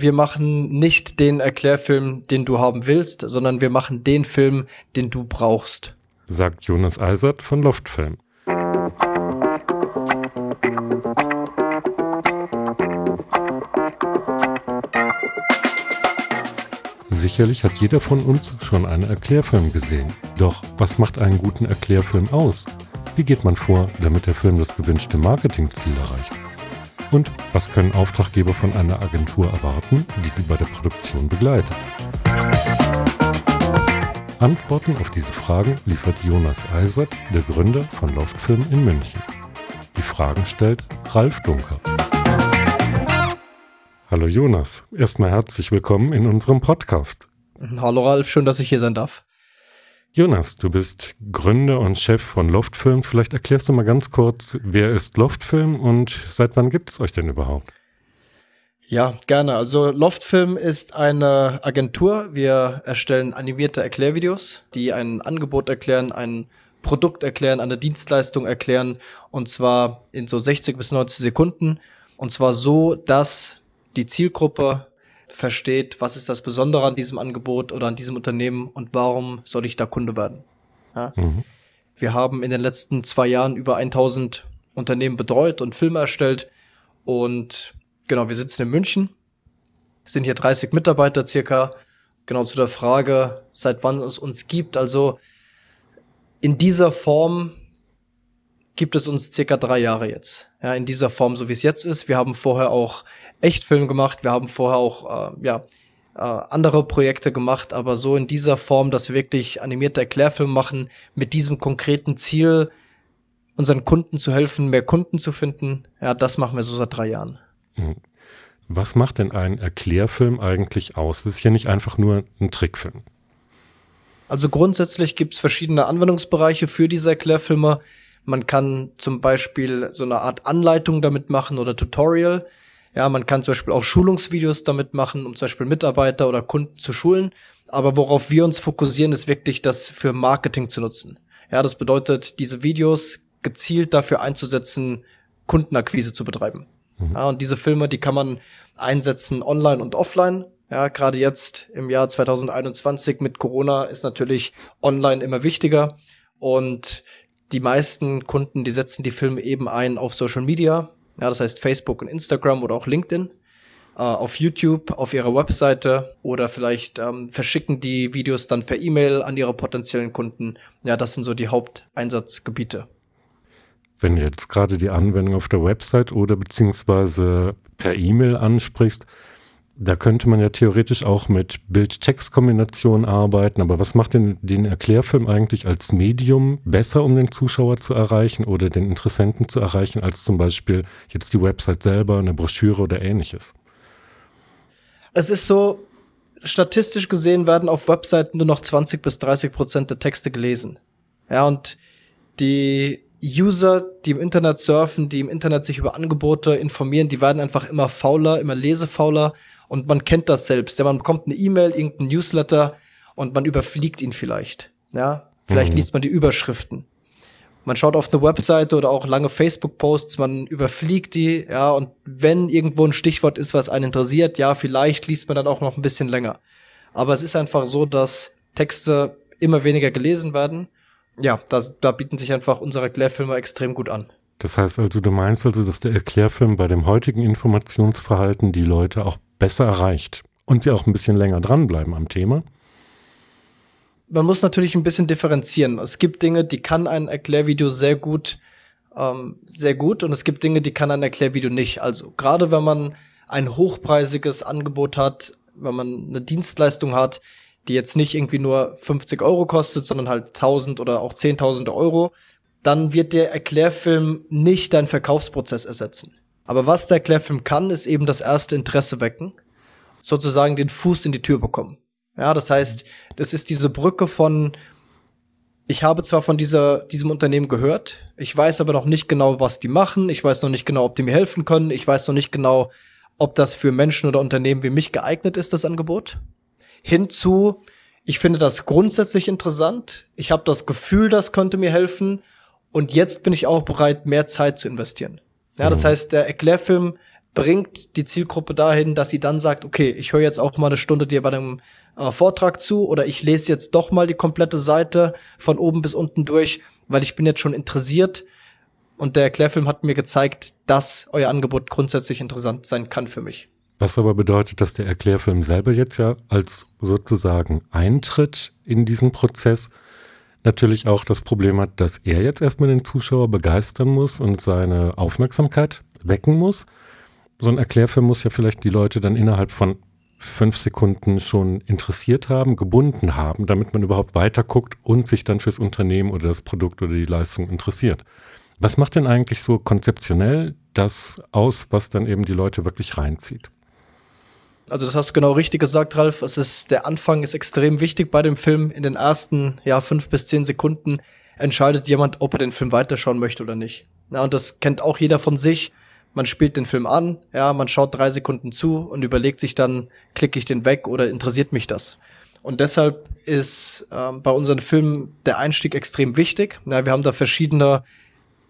wir machen nicht den Erklärfilm, den du haben willst, sondern wir machen den Film, den du brauchst. Sagt Jonas Eisert von Loftfilm. Sicherlich hat jeder von uns schon einen Erklärfilm gesehen. Doch was macht einen guten Erklärfilm aus? Wie geht man vor, damit der Film das gewünschte Marketingziel erreicht? Und was können Auftraggeber von einer Agentur erwarten, die sie bei der Produktion begleitet? Antworten auf diese Fragen liefert Jonas Eisert, der Gründer von Loftfilm in München. Die Fragen stellt Ralf Dunker. Hallo Jonas, erstmal herzlich willkommen in unserem Podcast. Hallo Ralf, schön, dass ich hier sein darf. Jonas, du bist Gründer und Chef von Loftfilm. Vielleicht erklärst du mal ganz kurz, wer ist Loftfilm und seit wann gibt es euch denn überhaupt? Ja, gerne. Also Loftfilm ist eine Agentur. Wir erstellen animierte Erklärvideos, die ein Angebot erklären, ein Produkt erklären, eine Dienstleistung erklären und zwar in so 60 bis 90 Sekunden und zwar so, dass die Zielgruppe versteht, was ist das Besondere an diesem Angebot oder an diesem Unternehmen und warum soll ich da Kunde werden. Ja? Mhm. Wir haben in den letzten zwei Jahren über 1000 Unternehmen betreut und Filme erstellt und genau, wir sitzen in München, sind hier 30 Mitarbeiter circa. Genau zu der Frage, seit wann es uns gibt. Also in dieser Form gibt es uns circa drei Jahre jetzt. Ja, in dieser Form, so wie es jetzt ist. Wir haben vorher auch Echtfilm gemacht. Wir haben vorher auch, äh, ja, äh, andere Projekte gemacht, aber so in dieser Form, dass wir wirklich animierte Erklärfilme machen, mit diesem konkreten Ziel, unseren Kunden zu helfen, mehr Kunden zu finden, ja, das machen wir so seit drei Jahren. Mhm. Was macht denn ein Erklärfilm eigentlich aus? Das ist ja nicht einfach nur ein Trickfilm. Also grundsätzlich gibt es verschiedene Anwendungsbereiche für diese Erklärfilme. Man kann zum Beispiel so eine Art Anleitung damit machen oder Tutorial. Ja, man kann zum Beispiel auch Schulungsvideos damit machen, um zum Beispiel Mitarbeiter oder Kunden zu schulen. Aber worauf wir uns fokussieren, ist wirklich das für Marketing zu nutzen. Ja, das bedeutet, diese Videos gezielt dafür einzusetzen, Kundenakquise zu betreiben. Mhm. Ja, und diese Filme, die kann man einsetzen online und offline. Ja, gerade jetzt im Jahr 2021 mit Corona ist natürlich online immer wichtiger. Und die meisten Kunden, die setzen die Filme eben ein auf Social Media. Ja, das heißt Facebook und Instagram oder auch LinkedIn. Äh, auf YouTube, auf ihrer Webseite oder vielleicht ähm, verschicken die Videos dann per E-Mail an ihre potenziellen Kunden. Ja, das sind so die Haupteinsatzgebiete. Wenn du jetzt gerade die Anwendung auf der Website oder beziehungsweise per E-Mail ansprichst, da könnte man ja theoretisch auch mit Bild-Text-Kombinationen arbeiten, aber was macht denn den Erklärfilm eigentlich als Medium besser, um den Zuschauer zu erreichen oder den Interessenten zu erreichen, als zum Beispiel jetzt die Website selber, eine Broschüre oder ähnliches? Es ist so, statistisch gesehen werden auf Webseiten nur noch 20 bis 30 Prozent der Texte gelesen. Ja, und die User, die im Internet surfen, die im Internet sich über Angebote informieren, die werden einfach immer fauler, immer lesefauler und man kennt das selbst. Ja, man bekommt eine E-Mail, irgendein Newsletter und man überfliegt ihn vielleicht. Ja, vielleicht mhm. liest man die Überschriften. Man schaut auf eine Webseite oder auch lange Facebook-Posts, man überfliegt die, ja, und wenn irgendwo ein Stichwort ist, was einen interessiert, ja, vielleicht liest man dann auch noch ein bisschen länger. Aber es ist einfach so, dass Texte immer weniger gelesen werden. Ja, da, da bieten sich einfach unsere Erklärfilme extrem gut an. Das heißt also, du meinst also, dass der Erklärfilm bei dem heutigen Informationsverhalten die Leute auch besser erreicht und sie auch ein bisschen länger dranbleiben am Thema? Man muss natürlich ein bisschen differenzieren. Es gibt Dinge, die kann ein Erklärvideo sehr gut, ähm, sehr gut und es gibt Dinge, die kann ein Erklärvideo nicht. Also gerade wenn man ein hochpreisiges Angebot hat, wenn man eine Dienstleistung hat, die jetzt nicht irgendwie nur 50 Euro kostet, sondern halt 1000 oder auch 10.000 Euro, dann wird der Erklärfilm nicht deinen Verkaufsprozess ersetzen. Aber was der Erklärfilm kann, ist eben das erste Interesse wecken, sozusagen den Fuß in die Tür bekommen. Ja, das heißt, das ist diese Brücke von, ich habe zwar von dieser, diesem Unternehmen gehört, ich weiß aber noch nicht genau, was die machen, ich weiß noch nicht genau, ob die mir helfen können, ich weiß noch nicht genau, ob das für Menschen oder Unternehmen wie mich geeignet ist, das Angebot. Hinzu, ich finde das grundsätzlich interessant, ich habe das Gefühl, das könnte mir helfen und jetzt bin ich auch bereit, mehr Zeit zu investieren. Ja, das mhm. heißt, der Erklärfilm bringt die Zielgruppe dahin, dass sie dann sagt, okay, ich höre jetzt auch mal eine Stunde dir bei einem äh, Vortrag zu oder ich lese jetzt doch mal die komplette Seite von oben bis unten durch, weil ich bin jetzt schon interessiert und der Erklärfilm hat mir gezeigt, dass euer Angebot grundsätzlich interessant sein kann für mich. Was aber bedeutet, dass der Erklärfilm selber jetzt ja als sozusagen Eintritt in diesen Prozess natürlich auch das Problem hat, dass er jetzt erstmal den Zuschauer begeistern muss und seine Aufmerksamkeit wecken muss. So ein Erklärfilm muss ja vielleicht die Leute dann innerhalb von fünf Sekunden schon interessiert haben, gebunden haben, damit man überhaupt weiterguckt und sich dann fürs Unternehmen oder das Produkt oder die Leistung interessiert. Was macht denn eigentlich so konzeptionell das aus, was dann eben die Leute wirklich reinzieht? Also das hast du genau richtig gesagt, Ralf. Es ist, der Anfang ist extrem wichtig bei dem Film. In den ersten, ja, fünf bis zehn Sekunden entscheidet jemand, ob er den Film weiterschauen möchte oder nicht. Ja, und das kennt auch jeder von sich. Man spielt den Film an, ja, man schaut drei Sekunden zu und überlegt sich dann, klicke ich den weg oder interessiert mich das? Und deshalb ist ähm, bei unseren Filmen der Einstieg extrem wichtig. Ja, wir haben da verschiedene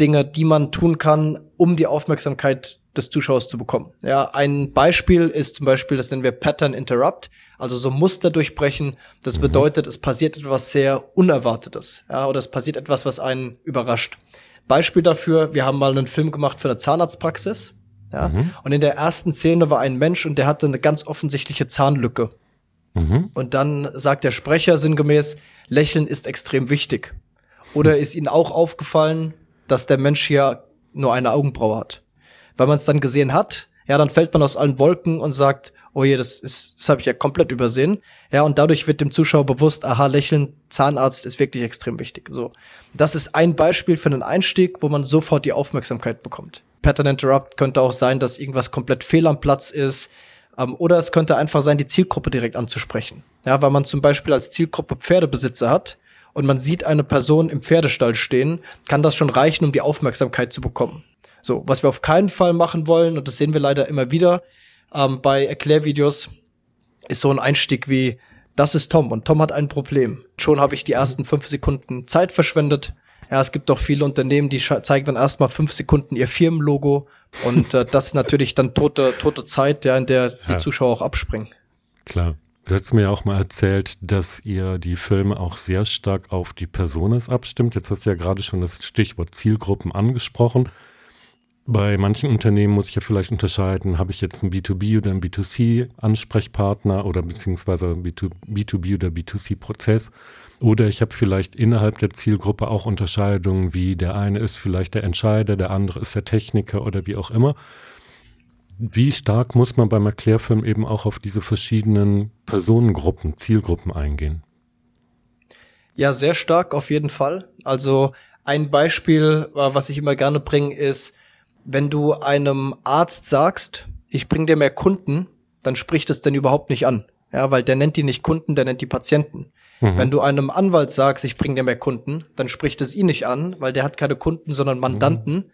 Dinge, die man tun kann, um die Aufmerksamkeit des Zuschauers zu bekommen. Ja, ein Beispiel ist zum Beispiel, das nennen wir Pattern Interrupt, also so Muster durchbrechen. Das mhm. bedeutet, es passiert etwas sehr Unerwartetes, ja, oder es passiert etwas, was einen überrascht. Beispiel dafür, wir haben mal einen Film gemacht für eine Zahnarztpraxis, ja, mhm. und in der ersten Szene war ein Mensch und der hatte eine ganz offensichtliche Zahnlücke. Mhm. Und dann sagt der Sprecher sinngemäß, Lächeln ist extrem wichtig. Oder ist Ihnen auch aufgefallen, dass der Mensch hier nur eine Augenbraue hat. Wenn man es dann gesehen hat, ja, dann fällt man aus allen Wolken und sagt, oh je, das ist, das habe ich ja komplett übersehen. Ja, und dadurch wird dem Zuschauer bewusst, aha, Lächeln, Zahnarzt ist wirklich extrem wichtig. So, das ist ein Beispiel für einen Einstieg, wo man sofort die Aufmerksamkeit bekommt. Pattern Interrupt könnte auch sein, dass irgendwas komplett fehl am Platz ist. Ähm, oder es könnte einfach sein, die Zielgruppe direkt anzusprechen. Ja, weil man zum Beispiel als Zielgruppe Pferdebesitzer hat und man sieht eine Person im Pferdestall stehen, kann das schon reichen, um die Aufmerksamkeit zu bekommen. So, was wir auf keinen Fall machen wollen, und das sehen wir leider immer wieder ähm, bei Erklärvideos, ist so ein Einstieg wie, das ist Tom und Tom hat ein Problem. Schon habe ich die ersten fünf Sekunden Zeit verschwendet. Ja, es gibt doch viele Unternehmen, die zeigen dann erstmal fünf Sekunden ihr Firmenlogo und äh, das ist natürlich dann tote, tote Zeit, ja, in der die ja. Zuschauer auch abspringen. Klar. Du hast mir ja auch mal erzählt, dass ihr die Filme auch sehr stark auf die Personas abstimmt. Jetzt hast du ja gerade schon das Stichwort Zielgruppen angesprochen. Bei manchen Unternehmen muss ich ja vielleicht unterscheiden, habe ich jetzt einen B2B oder einen B2C-Ansprechpartner oder beziehungsweise B2B oder B2C-Prozess. Oder ich habe vielleicht innerhalb der Zielgruppe auch Unterscheidungen, wie der eine ist vielleicht der Entscheider, der andere ist der Techniker oder wie auch immer. Wie stark muss man beim Erklärfilm eben auch auf diese verschiedenen Personengruppen, Zielgruppen eingehen? Ja, sehr stark auf jeden Fall. Also ein Beispiel, äh, was ich immer gerne bringe, ist, wenn du einem Arzt sagst, ich bring dir mehr Kunden, dann spricht es denn überhaupt nicht an. Ja, weil der nennt die nicht Kunden, der nennt die Patienten. Mhm. Wenn du einem Anwalt sagst, ich bring dir mehr Kunden, dann spricht es ihn nicht an, weil der hat keine Kunden, sondern Mandanten. Mhm.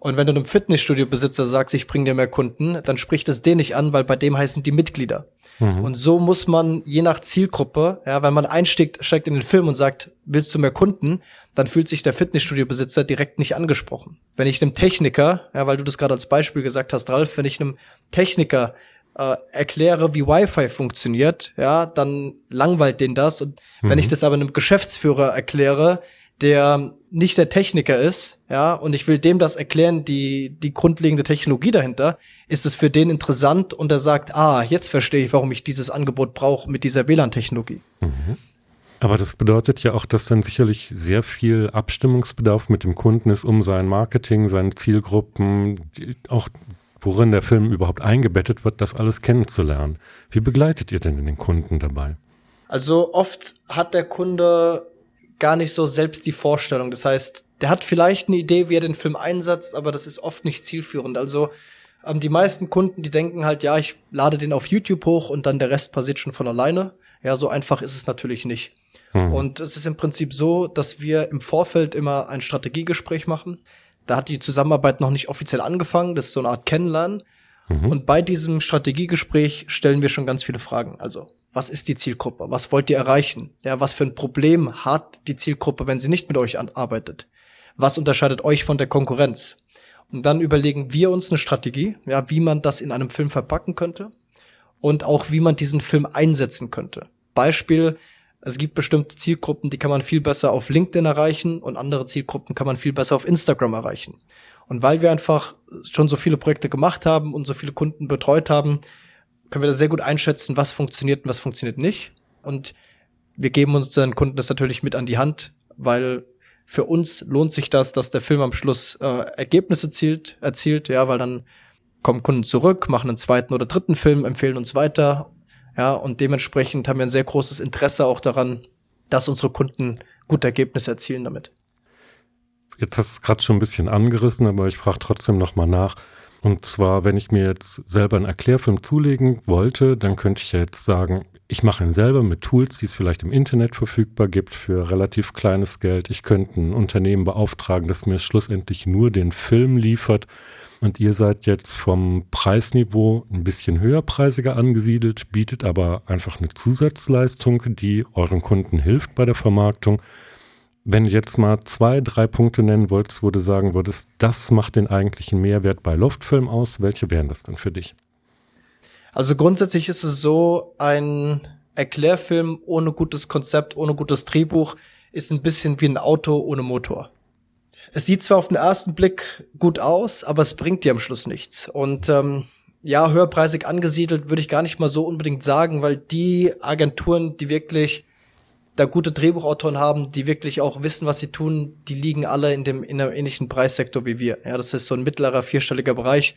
Und wenn du einem Fitnessstudio-Besitzer sagst, ich bring dir mehr Kunden, dann spricht es den nicht an, weil bei dem heißen die Mitglieder. Mhm. Und so muss man je nach Zielgruppe, ja, wenn man einsteigt, steigt in den Film und sagt, willst du mehr Kunden, dann fühlt sich der Fitnessstudio-Besitzer direkt nicht angesprochen. Wenn ich einem Techniker, ja, weil du das gerade als Beispiel gesagt hast, Ralf, wenn ich einem Techniker äh, erkläre, wie Wi-Fi funktioniert, ja, dann langweilt den das. Und mhm. wenn ich das aber einem Geschäftsführer erkläre, der nicht der Techniker ist, ja, und ich will dem das erklären, die, die grundlegende Technologie dahinter, ist es für den interessant und er sagt, ah, jetzt verstehe ich, warum ich dieses Angebot brauche mit dieser WLAN-Technologie. Mhm. Aber das bedeutet ja auch, dass dann sicherlich sehr viel Abstimmungsbedarf mit dem Kunden ist, um sein Marketing, seine Zielgruppen, auch worin der Film überhaupt eingebettet wird, das alles kennenzulernen. Wie begleitet ihr denn den Kunden dabei? Also oft hat der Kunde gar nicht so selbst die Vorstellung. Das heißt, der hat vielleicht eine Idee, wie er den Film einsetzt, aber das ist oft nicht zielführend. Also ähm, die meisten Kunden, die denken halt, ja, ich lade den auf YouTube hoch und dann der Rest passiert schon von alleine. Ja, so einfach ist es natürlich nicht. Mhm. Und es ist im Prinzip so, dass wir im Vorfeld immer ein Strategiegespräch machen. Da hat die Zusammenarbeit noch nicht offiziell angefangen. Das ist so eine Art Kennenlernen. Mhm. Und bei diesem Strategiegespräch stellen wir schon ganz viele Fragen. Also, was ist die Zielgruppe? Was wollt ihr erreichen? Ja, was für ein Problem hat die Zielgruppe, wenn sie nicht mit euch arbeitet? Was unterscheidet euch von der Konkurrenz? Und dann überlegen wir uns eine Strategie, ja, wie man das in einem Film verpacken könnte und auch wie man diesen Film einsetzen könnte. Beispiel, es gibt bestimmte Zielgruppen, die kann man viel besser auf LinkedIn erreichen und andere Zielgruppen kann man viel besser auf Instagram erreichen. Und weil wir einfach schon so viele Projekte gemacht haben und so viele Kunden betreut haben, können wir das sehr gut einschätzen, was funktioniert und was funktioniert nicht. Und wir geben unseren Kunden das natürlich mit an die Hand, weil für uns lohnt sich das, dass der Film am Schluss äh, Ergebnisse erzielt, erzielt, ja, weil dann kommen Kunden zurück, machen einen zweiten oder dritten Film, empfehlen uns weiter, ja, und dementsprechend haben wir ein sehr großes Interesse auch daran, dass unsere Kunden gute Ergebnisse erzielen damit. Jetzt hast du es gerade schon ein bisschen angerissen, aber ich frage trotzdem nochmal nach. Und zwar, wenn ich mir jetzt selber einen Erklärfilm zulegen wollte, dann könnte ich jetzt sagen, ich mache ihn selber mit Tools, die es vielleicht im Internet verfügbar gibt für relativ kleines Geld. Ich könnte ein Unternehmen beauftragen, das mir schlussendlich nur den Film liefert. Und ihr seid jetzt vom Preisniveau ein bisschen höherpreisiger angesiedelt, bietet aber einfach eine Zusatzleistung, die euren Kunden hilft bei der Vermarktung. Wenn du jetzt mal zwei, drei Punkte nennen wolltest, wo du sagen würdest, das macht den eigentlichen Mehrwert bei Loftfilm aus, welche wären das dann für dich? Also grundsätzlich ist es so, ein Erklärfilm ohne gutes Konzept, ohne gutes Drehbuch ist ein bisschen wie ein Auto ohne Motor. Es sieht zwar auf den ersten Blick gut aus, aber es bringt dir am Schluss nichts. Und ähm, ja, höherpreisig angesiedelt würde ich gar nicht mal so unbedingt sagen, weil die Agenturen, die wirklich da gute Drehbuchautoren haben, die wirklich auch wissen, was sie tun, die liegen alle in dem in einem ähnlichen Preissektor wie wir. Ja, das ist so ein mittlerer vierstelliger Bereich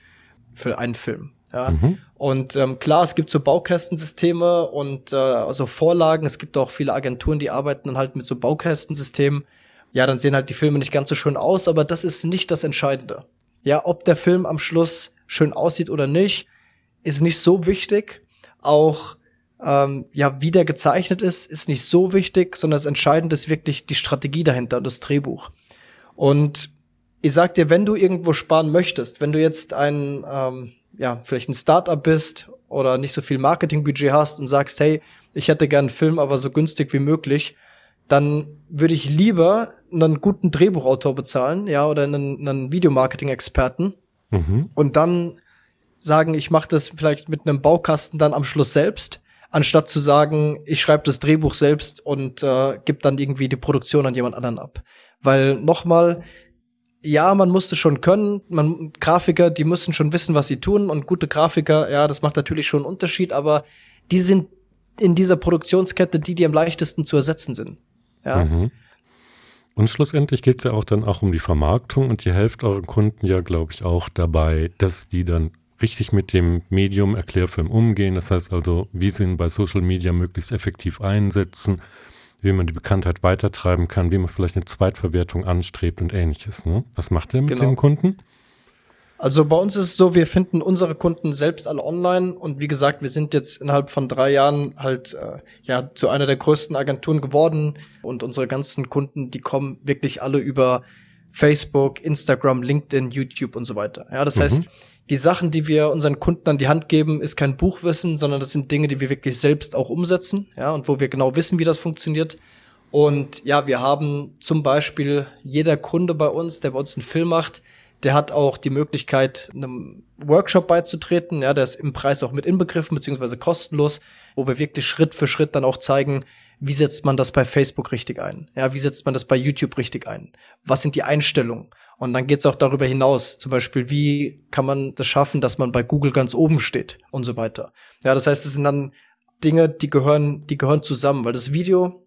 für einen Film. Ja. Mhm. Und ähm, klar, es gibt so Baukästensysteme und äh, also Vorlagen. Es gibt auch viele Agenturen, die arbeiten dann halt mit so Baukästensystemen. Ja, dann sehen halt die Filme nicht ganz so schön aus, aber das ist nicht das Entscheidende. Ja, ob der Film am Schluss schön aussieht oder nicht, ist nicht so wichtig. Auch ähm, ja, wie der gezeichnet ist, ist nicht so wichtig, sondern das Entscheidende ist wirklich die Strategie dahinter und das Drehbuch. Und ich sag dir, wenn du irgendwo sparen möchtest, wenn du jetzt ein ähm, ja, vielleicht ein Startup bist oder nicht so viel Marketingbudget hast und sagst, hey, ich hätte gern einen Film, aber so günstig wie möglich, dann würde ich lieber einen guten Drehbuchautor bezahlen, ja, oder einen, einen Videomarketing-Experten mhm. und dann sagen, ich mache das vielleicht mit einem Baukasten dann am Schluss selbst, anstatt zu sagen, ich schreibe das Drehbuch selbst und äh, gebe dann irgendwie die Produktion an jemand anderen ab. Weil nochmal, ja, man musste schon können. Man, Grafiker, die müssen schon wissen, was sie tun. Und gute Grafiker, ja, das macht natürlich schon einen Unterschied, aber die sind in dieser Produktionskette die, die am leichtesten zu ersetzen sind. Ja. Mhm. Und schlussendlich geht es ja auch dann auch um die Vermarktung und ihr helft euren Kunden ja, glaube ich, auch dabei, dass die dann richtig mit dem Medium Erklärfilm umgehen. Das heißt also, wie sie ihn bei Social Media möglichst effektiv einsetzen wie man die Bekanntheit weitertreiben kann, wie man vielleicht eine Zweitverwertung anstrebt und ähnliches. Ne? Was macht ihr mit genau. den Kunden? Also bei uns ist es so, wir finden unsere Kunden selbst alle online und wie gesagt, wir sind jetzt innerhalb von drei Jahren halt äh, ja zu einer der größten Agenturen geworden und unsere ganzen Kunden, die kommen wirklich alle über Facebook, Instagram, LinkedIn, YouTube und so weiter. Ja, das mhm. heißt, die Sachen, die wir unseren Kunden an die Hand geben, ist kein Buchwissen, sondern das sind Dinge, die wir wirklich selbst auch umsetzen, ja, und wo wir genau wissen, wie das funktioniert. Und ja, wir haben zum Beispiel jeder Kunde bei uns, der bei uns einen Film macht, der hat auch die Möglichkeit, einem Workshop beizutreten. Ja, der ist im Preis auch mit inbegriffen, beziehungsweise kostenlos, wo wir wirklich Schritt für Schritt dann auch zeigen, wie setzt man das bei Facebook richtig ein? Ja, wie setzt man das bei YouTube richtig ein? Was sind die Einstellungen? Und dann geht's auch darüber hinaus. Zum Beispiel, wie kann man das schaffen, dass man bei Google ganz oben steht und so weiter. Ja, das heißt, es sind dann Dinge, die gehören, die gehören zusammen, weil das Video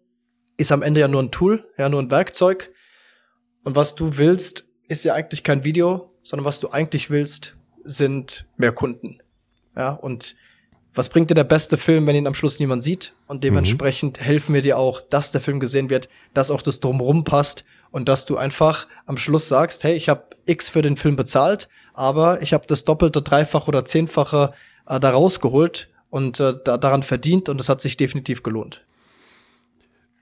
ist am Ende ja nur ein Tool, ja, nur ein Werkzeug. Und was du willst, ist ja eigentlich kein Video, sondern was du eigentlich willst, sind mehr Kunden. Ja, und was bringt dir der beste Film, wenn ihn am Schluss niemand sieht? Und dementsprechend mhm. helfen wir dir auch, dass der Film gesehen wird, dass auch das drumherum passt und dass du einfach am Schluss sagst, hey, ich habe X für den Film bezahlt, aber ich habe das doppelte, dreifache oder zehnfache äh, da rausgeholt und äh, da, daran verdient und es hat sich definitiv gelohnt.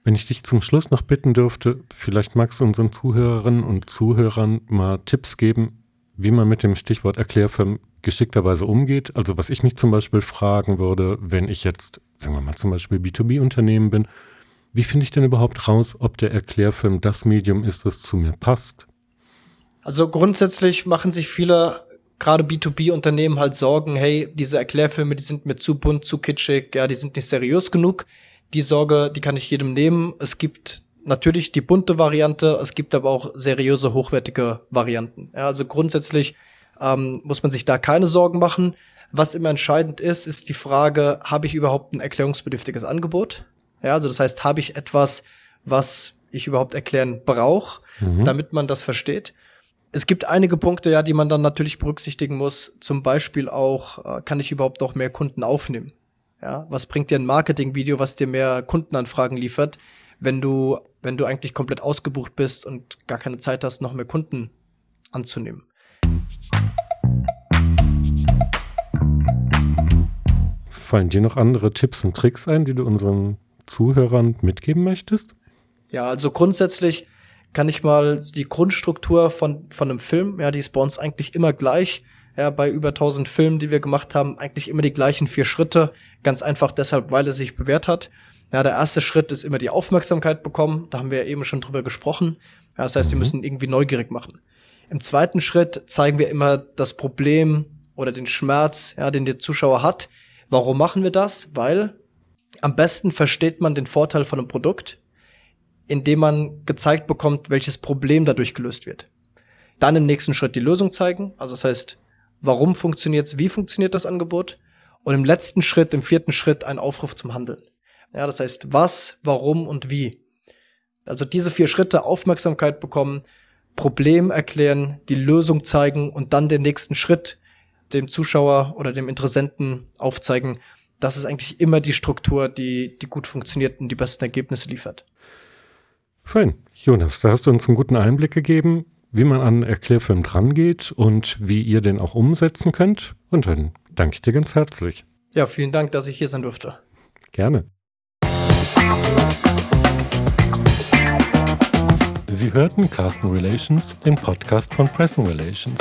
Wenn ich dich zum Schluss noch bitten dürfte, vielleicht magst du unseren Zuhörerinnen und Zuhörern mal Tipps geben, wie man mit dem Stichwort Erklärfilm geschickterweise umgeht. Also was ich mich zum Beispiel fragen würde, wenn ich jetzt, sagen wir mal zum Beispiel B2B-Unternehmen bin, wie finde ich denn überhaupt raus, ob der Erklärfilm das Medium ist, das zu mir passt? Also grundsätzlich machen sich viele, gerade B2B-Unternehmen halt Sorgen, hey, diese Erklärfilme, die sind mir zu bunt, zu kitschig, ja, die sind nicht seriös genug. Die Sorge, die kann ich jedem nehmen. Es gibt natürlich die bunte Variante, es gibt aber auch seriöse, hochwertige Varianten. Ja, also grundsätzlich ähm, muss man sich da keine Sorgen machen. Was immer entscheidend ist, ist die Frage, habe ich überhaupt ein erklärungsbedürftiges Angebot? Ja, also das heißt, habe ich etwas, was ich überhaupt erklären brauche, mhm. damit man das versteht? Es gibt einige Punkte, ja, die man dann natürlich berücksichtigen muss. Zum Beispiel auch, äh, kann ich überhaupt noch mehr Kunden aufnehmen? Ja, was bringt dir ein Marketingvideo, was dir mehr Kundenanfragen liefert, wenn du, wenn du eigentlich komplett ausgebucht bist und gar keine Zeit hast, noch mehr Kunden anzunehmen? Fallen dir noch andere Tipps und Tricks ein, die du unseren Zuhörern mitgeben möchtest? Ja, also grundsätzlich kann ich mal die Grundstruktur von, von einem Film, ja, die ist bei uns eigentlich immer gleich. Ja, bei über 1000 Filmen, die wir gemacht haben, eigentlich immer die gleichen vier Schritte. Ganz einfach deshalb, weil es sich bewährt hat. Ja, der erste Schritt ist immer die Aufmerksamkeit bekommen. Da haben wir ja eben schon drüber gesprochen. Ja, das heißt, wir mhm. müssen irgendwie neugierig machen. Im zweiten Schritt zeigen wir immer das Problem oder den Schmerz, ja, den der Zuschauer hat. Warum machen wir das? Weil am besten versteht man den Vorteil von einem Produkt, indem man gezeigt bekommt, welches Problem dadurch gelöst wird. Dann im nächsten Schritt die Lösung zeigen. Also das heißt, warum funktioniert's, wie funktioniert das Angebot? Und im letzten Schritt, im vierten Schritt, ein Aufruf zum Handeln. Ja, das heißt, was, warum und wie. Also diese vier Schritte Aufmerksamkeit bekommen, Problem erklären, die Lösung zeigen und dann den nächsten Schritt dem Zuschauer oder dem Interessenten aufzeigen. Das ist eigentlich immer die Struktur, die, die gut funktioniert und die besten Ergebnisse liefert. Fein. Jonas, da hast du uns einen guten Einblick gegeben, wie man an Erklärfilm drangeht und wie ihr den auch umsetzen könnt. Und dann danke ich dir ganz herzlich. Ja, vielen Dank, dass ich hier sein durfte. Gerne. Sie hörten Carsten Relations, den Podcast von Pressing Relations.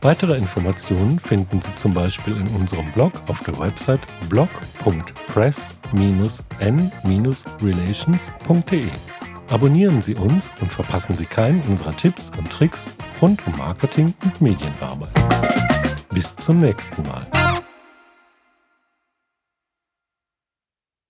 Weitere Informationen finden Sie zum Beispiel in unserem Blog auf der Website blog.press-n-relations.de. Abonnieren Sie uns und verpassen Sie keinen unserer Tipps und Tricks rund um Marketing und Medienarbeit. Bis zum nächsten Mal.